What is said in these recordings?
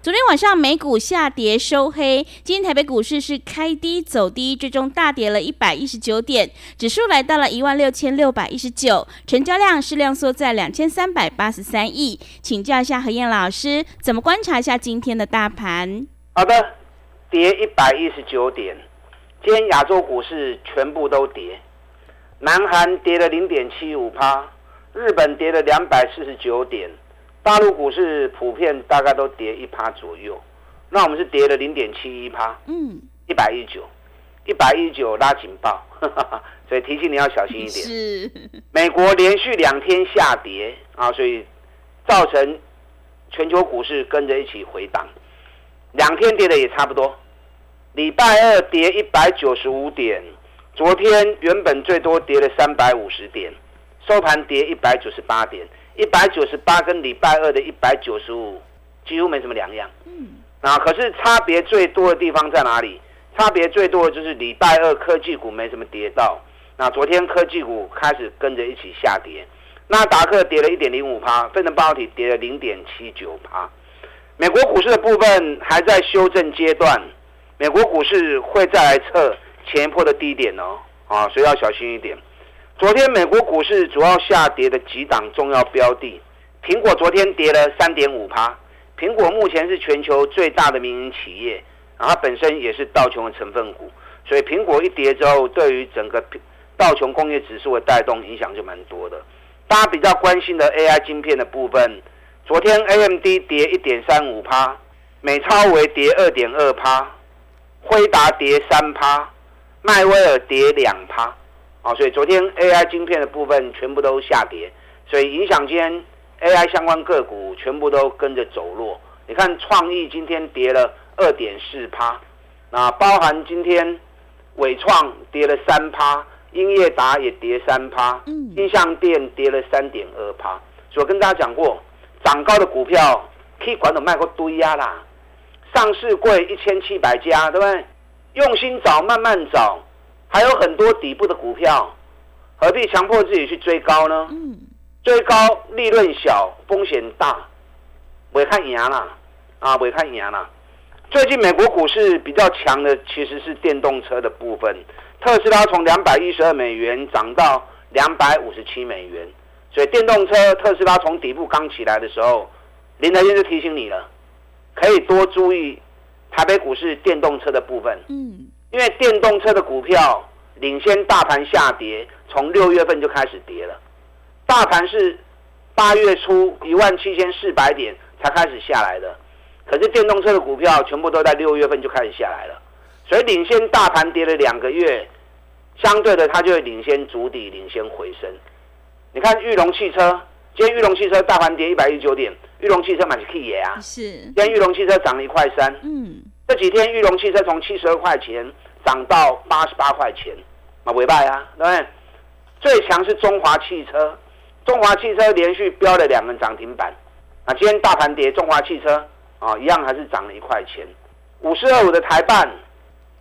昨天晚上美股下跌收黑，今天台北股市是开低走低，最终大跌了一百一十九点，指数来到了一万六千六百一十九，成交量是量缩在两千三百八十三亿。请教一下何燕老师，怎么观察一下今天的大盘？好的，跌一百一十九点，今天亚洲股市全部都跌，南韩跌了零点七五趴，日本跌了两百四十九点。大陆股市普遍大概都跌一趴左右，那我们是跌了零点七一趴，嗯，一百一九，一百一九拉警报，所以提醒你要小心一点。是，美国连续两天下跌啊，所以造成全球股市跟着一起回档，两天跌的也差不多。礼拜二跌一百九十五点，昨天原本最多跌了三百五十点，收盘跌一百九十八点。一百九十八跟礼拜二的一百九十五几乎没什么两样。嗯，啊，可是差别最多的地方在哪里？差别最多的就是礼拜二科技股没什么跌到，那昨天科技股开始跟着一起下跌。那达克跌了一点零五趴，费城半导体跌了零点七九趴。美国股市的部分还在修正阶段，美国股市会再来测前一波的低点哦，啊，所以要小心一点。昨天美国股市主要下跌的几档重要标的，苹果昨天跌了三点五趴。苹果目前是全球最大的民营企业，然后它本身也是道琼的成分股，所以苹果一跌之后，对于整个道琼工业指数的带动影响就蛮多的。大家比较关心的 AI 晶片的部分，昨天 AMD 跌一点三五趴，美超为跌二点二趴，辉达跌三趴，迈威尔跌两趴。啊，所以昨天 AI 晶片的部分全部都下跌，所以影响今天 AI 相关个股全部都跟着走弱。你看创意今天跌了二点四趴，那包含今天伟创跌了三趴，英业达也跌三趴，嗯，印象店跌了三点二趴。所以我跟大家讲过，涨高的股票可以管的卖过堆呀啦，上市贵一千七百家，对不对？用心找，慢慢找。还有很多底部的股票，何必强迫自己去追高呢？嗯追高利润小，风险大，尾看赢啦，啊，尾看赢啦。最近美国股市比较强的其实是电动车的部分，特斯拉从两百一十二美元涨到两百五十七美元，所以电动车特斯拉从底部刚起来的时候，林德燕就提醒你了，可以多注意台北股市电动车的部分。嗯。因为电动车的股票领先大盘下跌，从六月份就开始跌了。大盘是八月初一万七千四百点才开始下来的，可是电动车的股票全部都在六月份就开始下来了，所以领先大盘跌了两个月，相对的它就会领先主底，领先回升。你看玉龙汽车，今天玉龙汽车大盘跌一百一十九点，玉龙汽车买是 K 爷啊，是，今天玉龙汽车涨了一块三，嗯。这几天玉龙汽车从七十二块钱涨到八十八块钱，啊，尾拜啊，对不对？最强是中华汽车，中华汽车连续飙了两个涨停板，啊，今天大盘跌，中华汽车啊，一样还是涨了一块钱。五四二五的台办，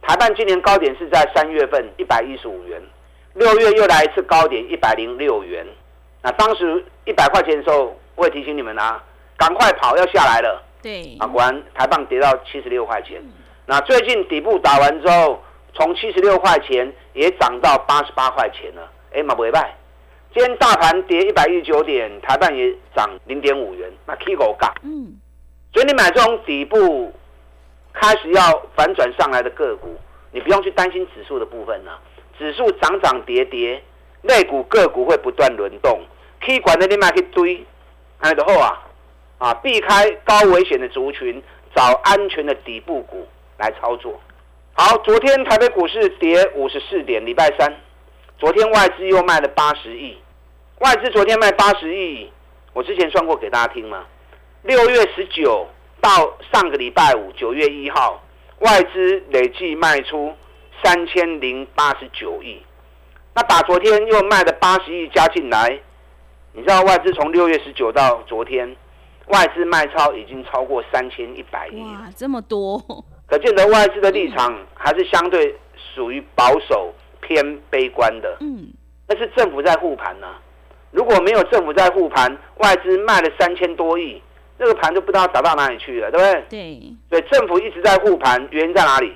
台办今年高点是在三月份一百一十五元，六月又来一次高点一百零六元，那当时一百块钱的时候，我也提醒你们啊，赶快跑，要下来了。对啊，果然台棒跌到七十六块钱。那最近底部打完之后，从七十六块钱也涨到八十八块钱了。哎，嘛不会败。今天大盘跌一百一十九点，台办也涨零点五元，那 K 狗嘎。嗯。所以你买这种底部开始要反转上来的个股，你不用去担心指数的部分了。指数涨涨跌跌，类股个股会不断轮动。K 管的你买去堆，安的后啊。啊，避开高危险的族群，找安全的底部股来操作。好，昨天台北股市跌五十四点，礼拜三，昨天外资又卖了八十亿，外资昨天卖八十亿，我之前算过给大家听吗？六月十九到上个礼拜五，九月一号，外资累计卖出三千零八十九亿，那把昨天又卖的八十亿加进来，你知道外资从六月十九到昨天，外资卖超已经超过三千一百亿，哇，这么多，可见得外资的立场还是相对属于保守偏悲观的。嗯，那是政府在护盘呢、如果没有政府在护盘，外资卖了三千多亿，那个盘就不知道打到哪里去了，对不对？对，所以政府一直在护盘，原因在哪里？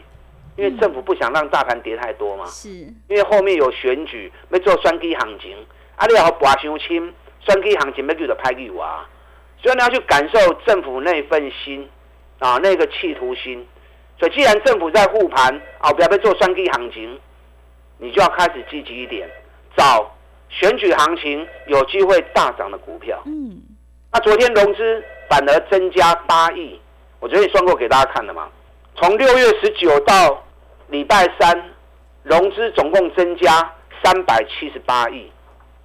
因为政府不想让大盘跌太多嘛，是，因为后面有选举，要做选举行情，啊，你要博伤轻，选举行情要叫做拍给我啊，所以你要去感受政府那份心啊，那个企图心。所以既然政府在护盘，啊，不要被做选举行情，你就要开始积极一点，找选举行情有机会大涨的股票。嗯，那昨天融资反而增加八亿，我昨天也算过给大家看了嘛。从六月十九到礼拜三，融资总共增加三百七十八亿。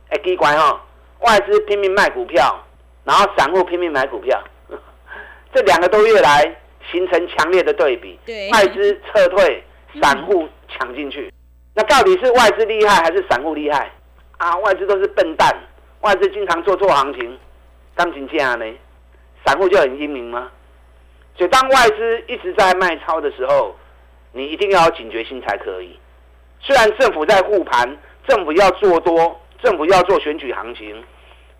哎，奇怪哈，外资拼命卖股票，然后散户拼命买股票，这两个多月来形成强烈的对比。对，外资撤退，散户抢进去。那到底是外资厉害还是散户厉害？啊，外资都是笨蛋，外资经常做错行情，当情这样呢？散户就很英明吗？所以当外资一直在卖超的时候，你一定要有警觉心才可以。虽然政府在护盘，政府要做多，政府要做选举行情，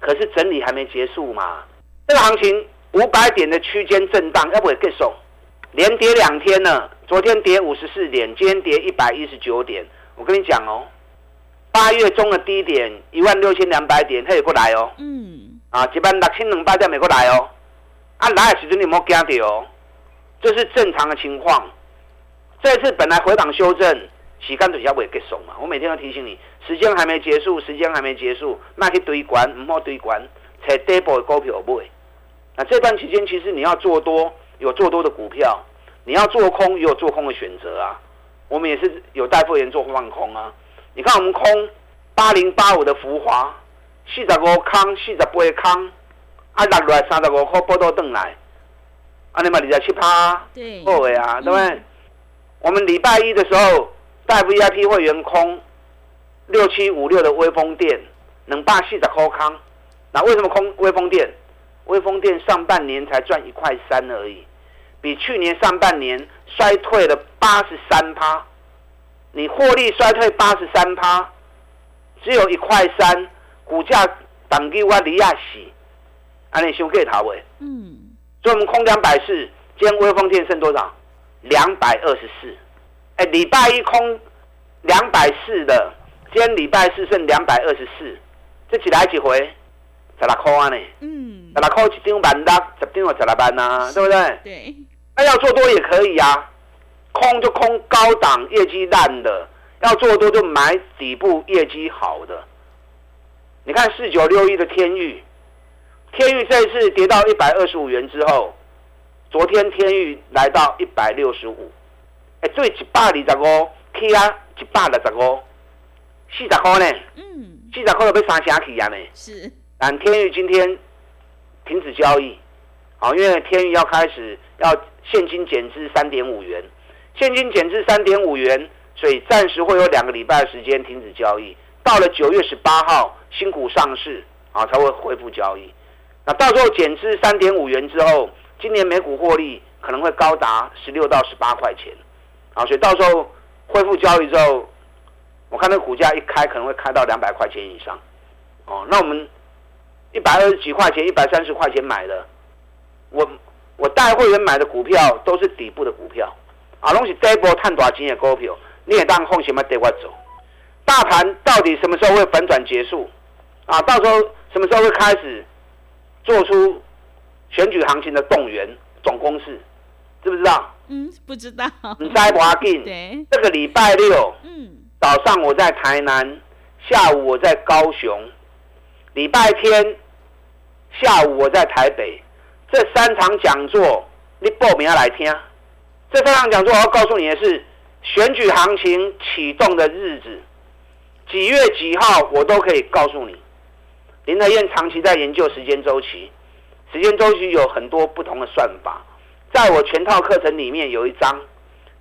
可是整理还没结束嘛。这个行情五百点的区间震荡，要不也更送？连跌两天了，昨天跌五十四点，今天跌一百一十九点。我跟你讲哦，八月中的低点一万六千两百点，它也过来哦。嗯，啊，一万六千两百点没过来哦。啊，来的时阵你莫惊到哦，这是正常的情况。这次本来回档修正，时间底下会结束嘛。我每天要提醒你，时间还没结束，时间还没结束，那去堆关，唔好堆关，找底部的股票买。那这段期间，其实你要做多，有做多的股票；你要做空，也有做空的选择啊。我们也是有带会员做放空啊。你看我们空八零八五的浮华，四十五空，四十八空，啊落落来三十五块波到转来，啊你嘛二十七趴，对，好的啊，对不对？我们礼拜一的时候带 VIP 会员空六七五六的微风电，能霸四十块空。那为什么空微风电？微风电上半年才赚一块三而已，比去年上半年衰退了八十三趴。你获利衰退八十三趴，只有一块三，股价挡给我离亚洗，安尼伤过头诶。嗯，所以我们空两百四，今天微风电剩多少？两百二十四。哎，礼拜一空两百四的，今天礼拜四剩两百二十四，这几来几回十六块啊呢？嗯十，六块一张万六，十张就十六万呐、对不对？对，那要做多也可以啊，空就空高档业绩烂的，要做多就买底部业绩好的。你看四九六一的天域，天域这一次跌到一百二十五元之后，昨天天域来到一百六十五，哎，对，一百二十五，起啊一百六十五，四十块呢，嗯，四十块都被三成起啊呢。是，但天宇今天停止交易，好，因为天宇要开始要现金减资三点五元，现金减资三点五元，所以暂时会有两个礼拜的时间停止交易，到了九月十八号新股上市啊才会恢复交易。那到时候减资三点五元之后，今年每股获利可能会高达十六到十八块钱，啊，所以到时候恢复交易之后，我看那股价一开可能会开到两百块钱以上，哦，那我们一百二十几块钱、一百三十块钱买的，我我带会员买的股票都是底部的股票，啊，拢是第一波探大钱的股票，你也当风险嘛，带我走。大盘到底什么时候会反转结束？啊，到时候什么时候会开始做出选举行情的动员总公式？知不知道？嗯，不知道，你在不要紧。对，这个礼拜六嗯，早上我在台南，下午我在高雄，礼拜天下午我在台北，这三场讲座你报名要来听。这三场讲座我要告诉你的是，选举行情启动的日子，几月几号我都可以告诉你。林德燕长期在研究时间周期，时间周期有很多不同的算法，在我全套课程里面有一章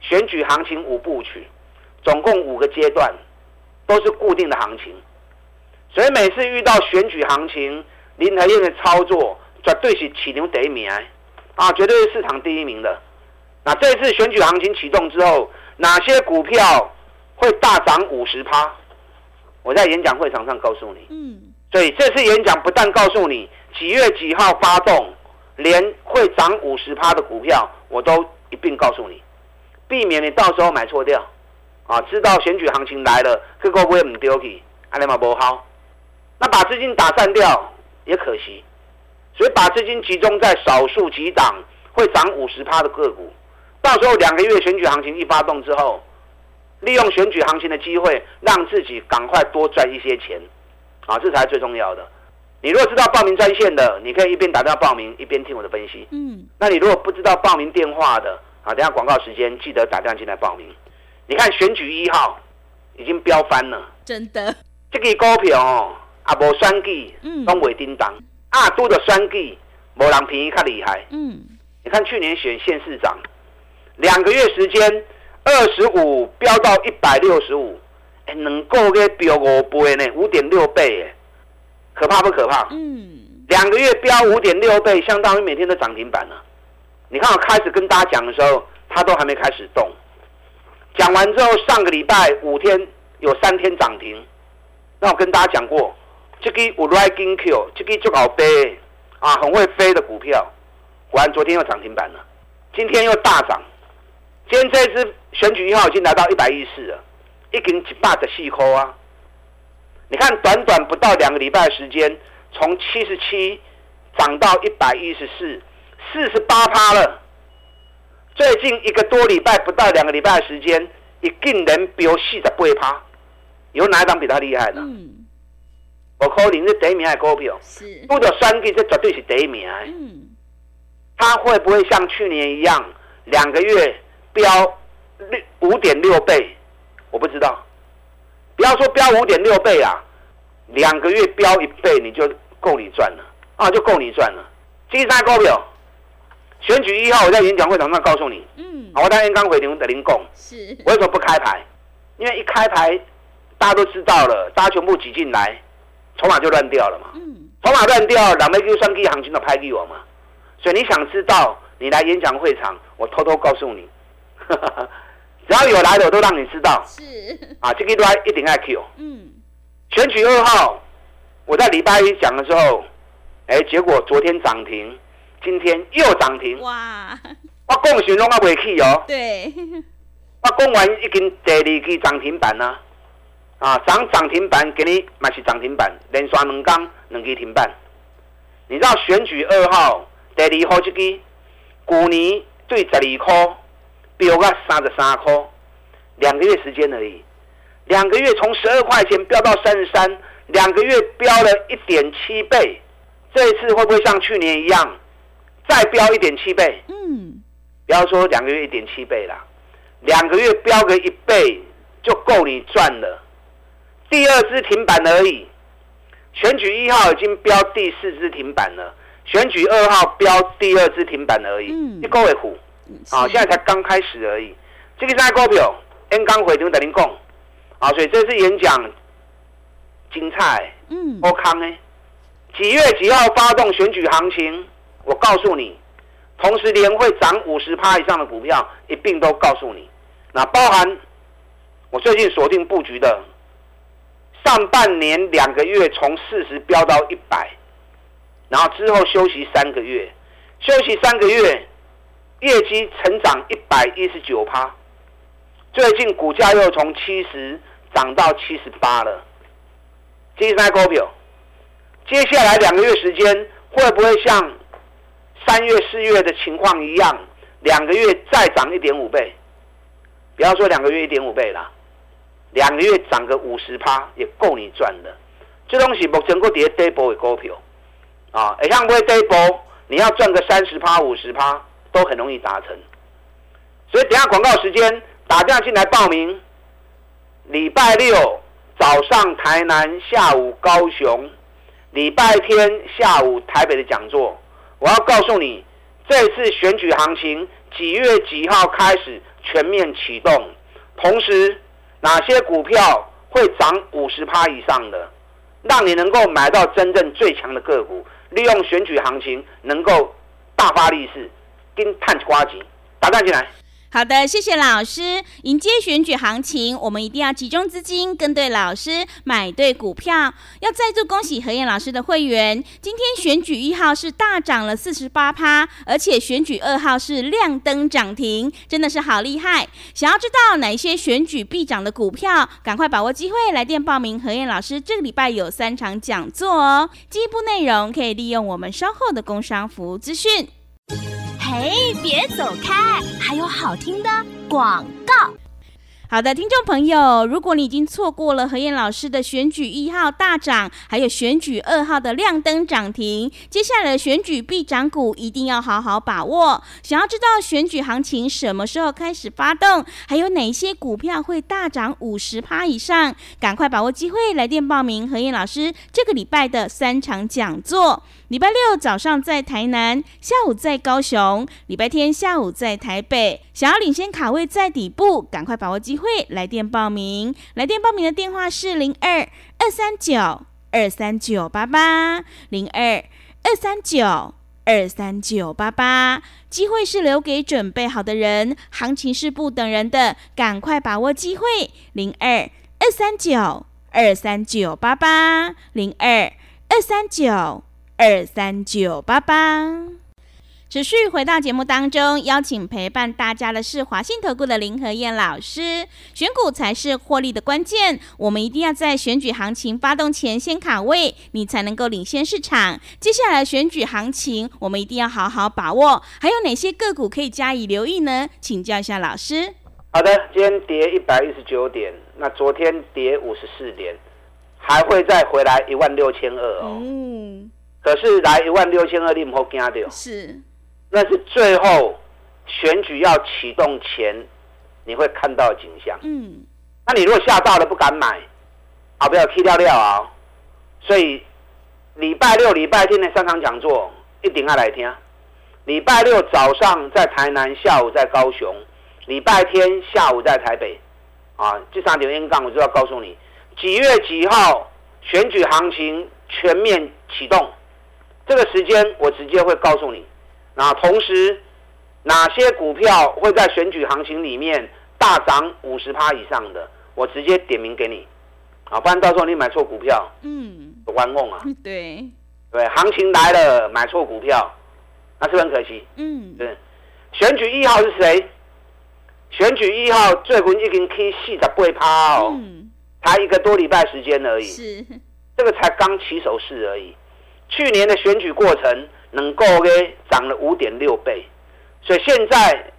选举行情五部曲，总共五个阶段，都是固定的行情。所以每次遇到选举行情，林和燕的操作绝对是起牛第一名，啊，绝对是市场第一名的。那这次选举行情启动之后，哪些股票会大涨五十趴？我在演讲会场上告诉你。嗯。所以这次演讲不但告诉你几月几号发动，连会涨五十趴的股票我都一并告诉你，避免你到时候买错掉。啊，知道选举行情来了，这个会唔丢去，阿尼嘛不好。那把资金打散掉也可惜，所以把资金集中在少数几档会涨五十趴的个股。到时候两个月选举行情一发动之后，利用选举行情的机会，让自己赶快多赚一些钱，啊，这才是最重要的。你如果知道报名专线的，你可以一边打电话报名，一边听我的分析。嗯。那你如果不知道报名电话的，啊，等下广告时间记得打电话进来报名。你看选举一号已经飙翻了，真的。这个股票哦，啊，无选举，嗯，都未叮当，啊，多的选举，无人便宜较厉害。嗯。你看去年选县市长。两个月时间，二十五飙到一百六十五，哎，能够给飙五倍呢，五点六倍，哎，可怕不可怕？嗯，两个月飙五点六倍，相当于每天都涨停板了。你看我开始跟大家讲的时候，它都还没开始动。讲完之后，上个礼拜五天有三天涨停，那我跟大家讲过，这个五 r i g i n Q，这个就好飞啊，很会飞的股票，果然昨天又涨停板了，今天又大涨。今天这支选举一号已经来到一百一十四了，一根一百的细抠啊！你看，短短不到两个礼拜的时间，从七十七涨到一百一十四，四十八趴了。最近一个多礼拜，不到两个礼拜的时间，一定能飙四十八趴。有哪一张比他厉害的？嗯，我可能是第一名的股票，是不着三 G，这绝对是第一名。嗯，他会不会像去年一样，两个月？飙六五点六倍，我不知道。不要说标五点六倍啊，两个月标一倍，你就够你赚了啊，就够你赚了。金山高表，选举一号，我在演讲会场上告诉你。嗯。我当天刚回零的零供。是。为什么不开牌？因为一开牌，大家都知道了，大家全部挤进来，筹码就乱掉了嘛。嗯。筹码乱掉，两枚 Q 算 K 行情都拍给我嘛。所以你想知道，你来演讲会场，我偷偷告诉你。只要有来的，我都让你知道。是啊，这个都一定爱 Q。嗯，选举二号，我在礼拜一讲的时候，哎，结果昨天涨停，今天又涨停。哇！我讲选拢啊未去哦。对。我讲完已经第二期涨停板啦，啊，涨涨停板给你买是涨停板，连刷两缸两期停板。你知道选举二号第二号这个，去年对十二块。飙个三十三块，两个月时间而已。两个月从十二块钱飙到三十三，两个月飙了一点七倍。这一次会不会像去年一样，再飙一点七倍？嗯，不要说两个月一点七倍啦，两个月飙个一倍就够你赚了。第二支停板而已，选举一号已经飙第四支停板了，选举二号飙第二支停板而已。嗯，一个位虎。啊，现在才刚开始而已。这个在股票，N 刚回头等您讲。啊，所以这次演讲精彩。嗯。欧康呢？几月几号发动选举行情？我告诉你，同时连会涨五十趴以上的股票一并都告诉你。那包含我最近锁定布局的，上半年两个月从四十飙到一百，然后之后休息三个月，休息三个月。业绩成长一百一十九趴，最近股价又从七十涨到七十八了。金山股票，接下来两个月时间会不会像三月、四月的情况一样，两个月再涨一点五倍？不要说两个月一点五倍啦，两个月涨个五十趴也够你赚的。这东西目前个跌跌波的股票啊，而像不会跌波，你要赚个三十趴、五十趴。都很容易达成，所以等下广告时间，打电话进来报名。礼拜六早上台南，下午高雄，礼拜天下午台北的讲座。我要告诉你，这次选举行情几月几号开始全面启动？同时，哪些股票会涨五十趴以上的，让你能够买到真正最强的个股，利用选举行情能够大发利市，跟探瓜子打蛋进来。好的，谢谢老师。迎接选举行情，我们一定要集中资金，跟对老师，买对股票。要再度恭喜何燕老师的会员，今天选举一号是大涨了四十八趴，而且选举二号是亮灯涨停，真的是好厉害。想要知道哪一些选举必涨的股票，赶快把握机会来电报名。何燕老师这个礼拜有三场讲座哦，进一步内容可以利用我们稍后的工商服务资讯。嘿，别走开！还有好听的广告。好的，听众朋友，如果你已经错过了何燕老师的选举一号大涨，还有选举二号的亮灯涨停，接下来的选举必涨股一定要好好把握。想要知道选举行情什么时候开始发动，还有哪些股票会大涨五十趴以上，赶快把握机会来电报名何燕老师这个礼拜的三场讲座。礼拜六早上在台南，下午在高雄，礼拜天下午在台北。想要领先卡位在底部，赶快把握机会，来电报名。来电报名的电话是零二二三九二三九八八零二二三九二三九八八。机会是留给准备好的人，行情是不等人的，赶快把握机会。零二二三九二三九八八零二二三九。二三九八八，持续回到节目当中，邀请陪伴大家的是华信投顾的林和燕老师。选股才是获利的关键，我们一定要在选举行情发动前先卡位，你才能够领先市场。接下来选举行情，我们一定要好好把握。还有哪些个股可以加以留意呢？请教一下老师。好的，今天跌一百一十九点，那昨天跌五十四点，还会再回来一万六千二哦。嗯。可是来一万六千二，你唔好惊到。是，那是最后选举要启动前，你会看到景象。嗯，那你如果吓到了不敢买，啊，不要踢掉掉啊。所以礼拜六、礼拜天的三场讲座一定要来听。礼拜六早上在台南，下午在高雄；礼拜天下午在台北。啊，这三条烟杠我就要告诉你，几月几号选举行情全面启动。这个时间我直接会告诉你，那同时哪些股票会在选举行情里面大涨五十趴以上的，我直接点名给你，啊，不然到时候你买错股票，嗯，玩梦啊，对，对，行情来了买错股票，那是很可惜，嗯，对，选举一号是谁？选举一号最近已经 K 四十八趴哦，才一个多礼拜时间而已，是，这个才刚起手势而已。去年的选举过程能够给涨了五点六倍，所以现在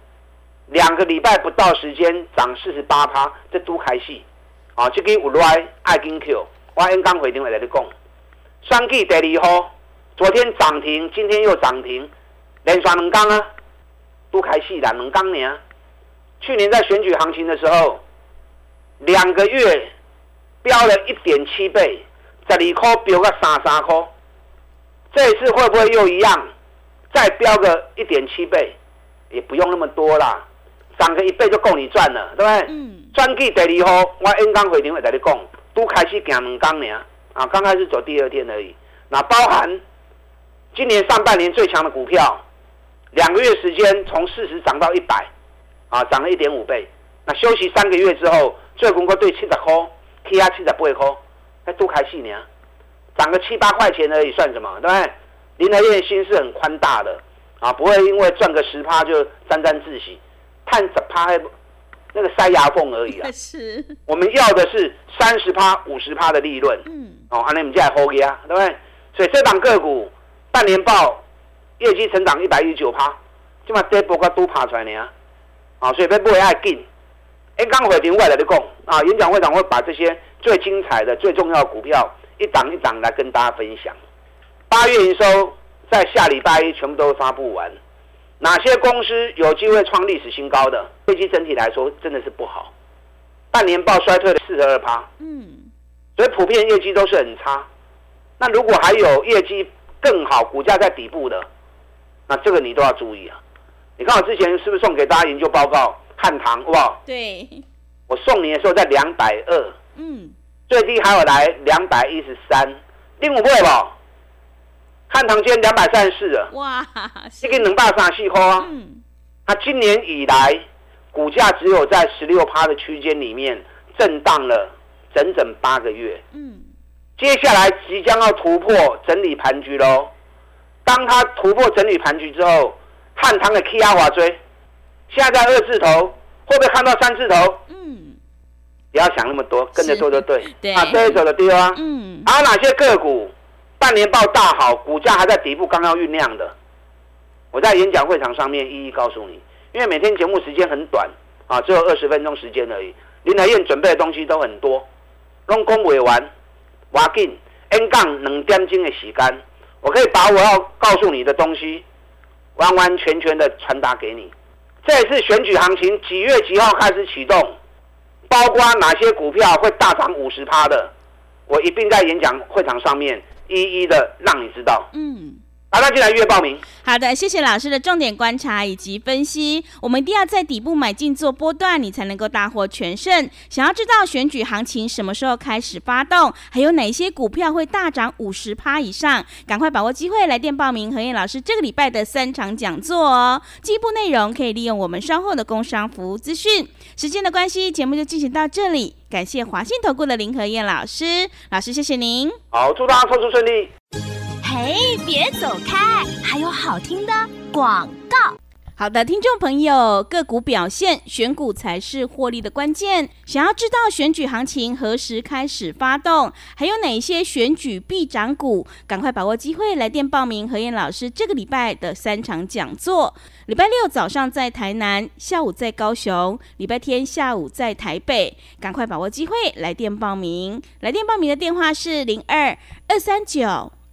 两个礼拜不到时间涨四十八趴，这都开戏啊！这个有来爱金 Q，我刚刚回电话来你讲，双 G 第二号，昨天涨停，今天又涨停，连刷两刚啊，都开戏啦，两刚年。去年在选举行情的时候，两个月飙了一点七倍，十二块飙到三三块。这一次会不会又一样，再飙个一点七倍，也不用那么多啦，涨个一倍就够你赚了，对不对？嗯。专计第二号，我 N 刚回电会跟你讲，都开始行两刚呢，啊，刚开始走第二天而已。那包含今年上半年最强的股票，两个月时间从四十涨到一百，啊，涨了一点五倍。那休息三个月之后，最公哥对七十块，K R 七十八块，还都开始呢。涨个七八块钱而已，算什么？对不对？林德燕心是很宽大的啊，不会因为赚个十趴就沾沾自喜，探十趴那个塞牙缝而已啊。是。我们要的是三十趴、五十趴的利润。嗯。哦，安尼我们再 hold 啊，对不对？所以这档个股半年报业绩成长一百一十九趴，起码这波个都爬出来呢。啊，所以别不会爱进。哎，刚回电话来的讲啊，演讲会长会把这些最精彩的、最重要的股票。一档一档来跟大家分享。八月营收在下礼拜一全部都发布完，哪些公司有机会创历史新高？的业绩整体来说真的是不好，半年报衰退了四十二趴，嗯，所以普遍业绩都是很差。那如果还有业绩更好、股价在底部的，那这个你都要注意啊。你看我之前是不是送给大家研究报告？汉唐哇，对，我送你的时候在两百二，嗯，最低还有来两百一十三，第五倍吧。汉唐今天两百三十四了，哇，这个能霸上细抠啊。嗯，它今年以来股价只有在十六趴的区间里面震荡了整整八个月，嗯，接下来即将要突破整理盘局喽。当它突破整理盘局之后，汉唐的 K R 华追。现在在二字头，会不会看到三字头？嗯，不要想那么多，跟着做就对。对，啊，这一手的丢啊。嗯。还有哪些个股半年报大好，股价还在底部刚刚酝酿的？我在演讲会场上面一一告诉你。因为每天节目时间很短啊，只有二十分钟时间而已。林台燕准备的东西都很多，拢讲未完，挖紧 N 杠两点钟的时间，我可以把我要告诉你的东西完完全全的传达给你。这次选举行情几月几号开始启动？包括哪些股票会大涨五十趴的？我一并在演讲会场上面一一的让你知道。嗯。好，那进来预约报名。好的，谢谢老师的重点观察以及分析。我们一定要在底部买进做波段，你才能够大获全胜。想要知道选举行情什么时候开始发动，还有哪些股票会大涨五十趴以上，赶快把握机会来电报名何燕老师这个礼拜的三场讲座哦。进一步内容可以利用我们稍后的工商服务资讯。时间的关系，节目就进行到这里。感谢华信投顾的林何燕老师，老师谢谢您。好，祝大家投资顺利。嘿，别走开！还有好听的广告。好的，听众朋友，个股表现，选股才是获利的关键。想要知道选举行情何时开始发动，还有哪些选举必涨股，赶快把握机会来电报名何燕老师这个礼拜的三场讲座。礼拜六早上在台南，下午在高雄，礼拜天下午在台北，赶快把握机会来电报名。来电报名的电话是零二二三九。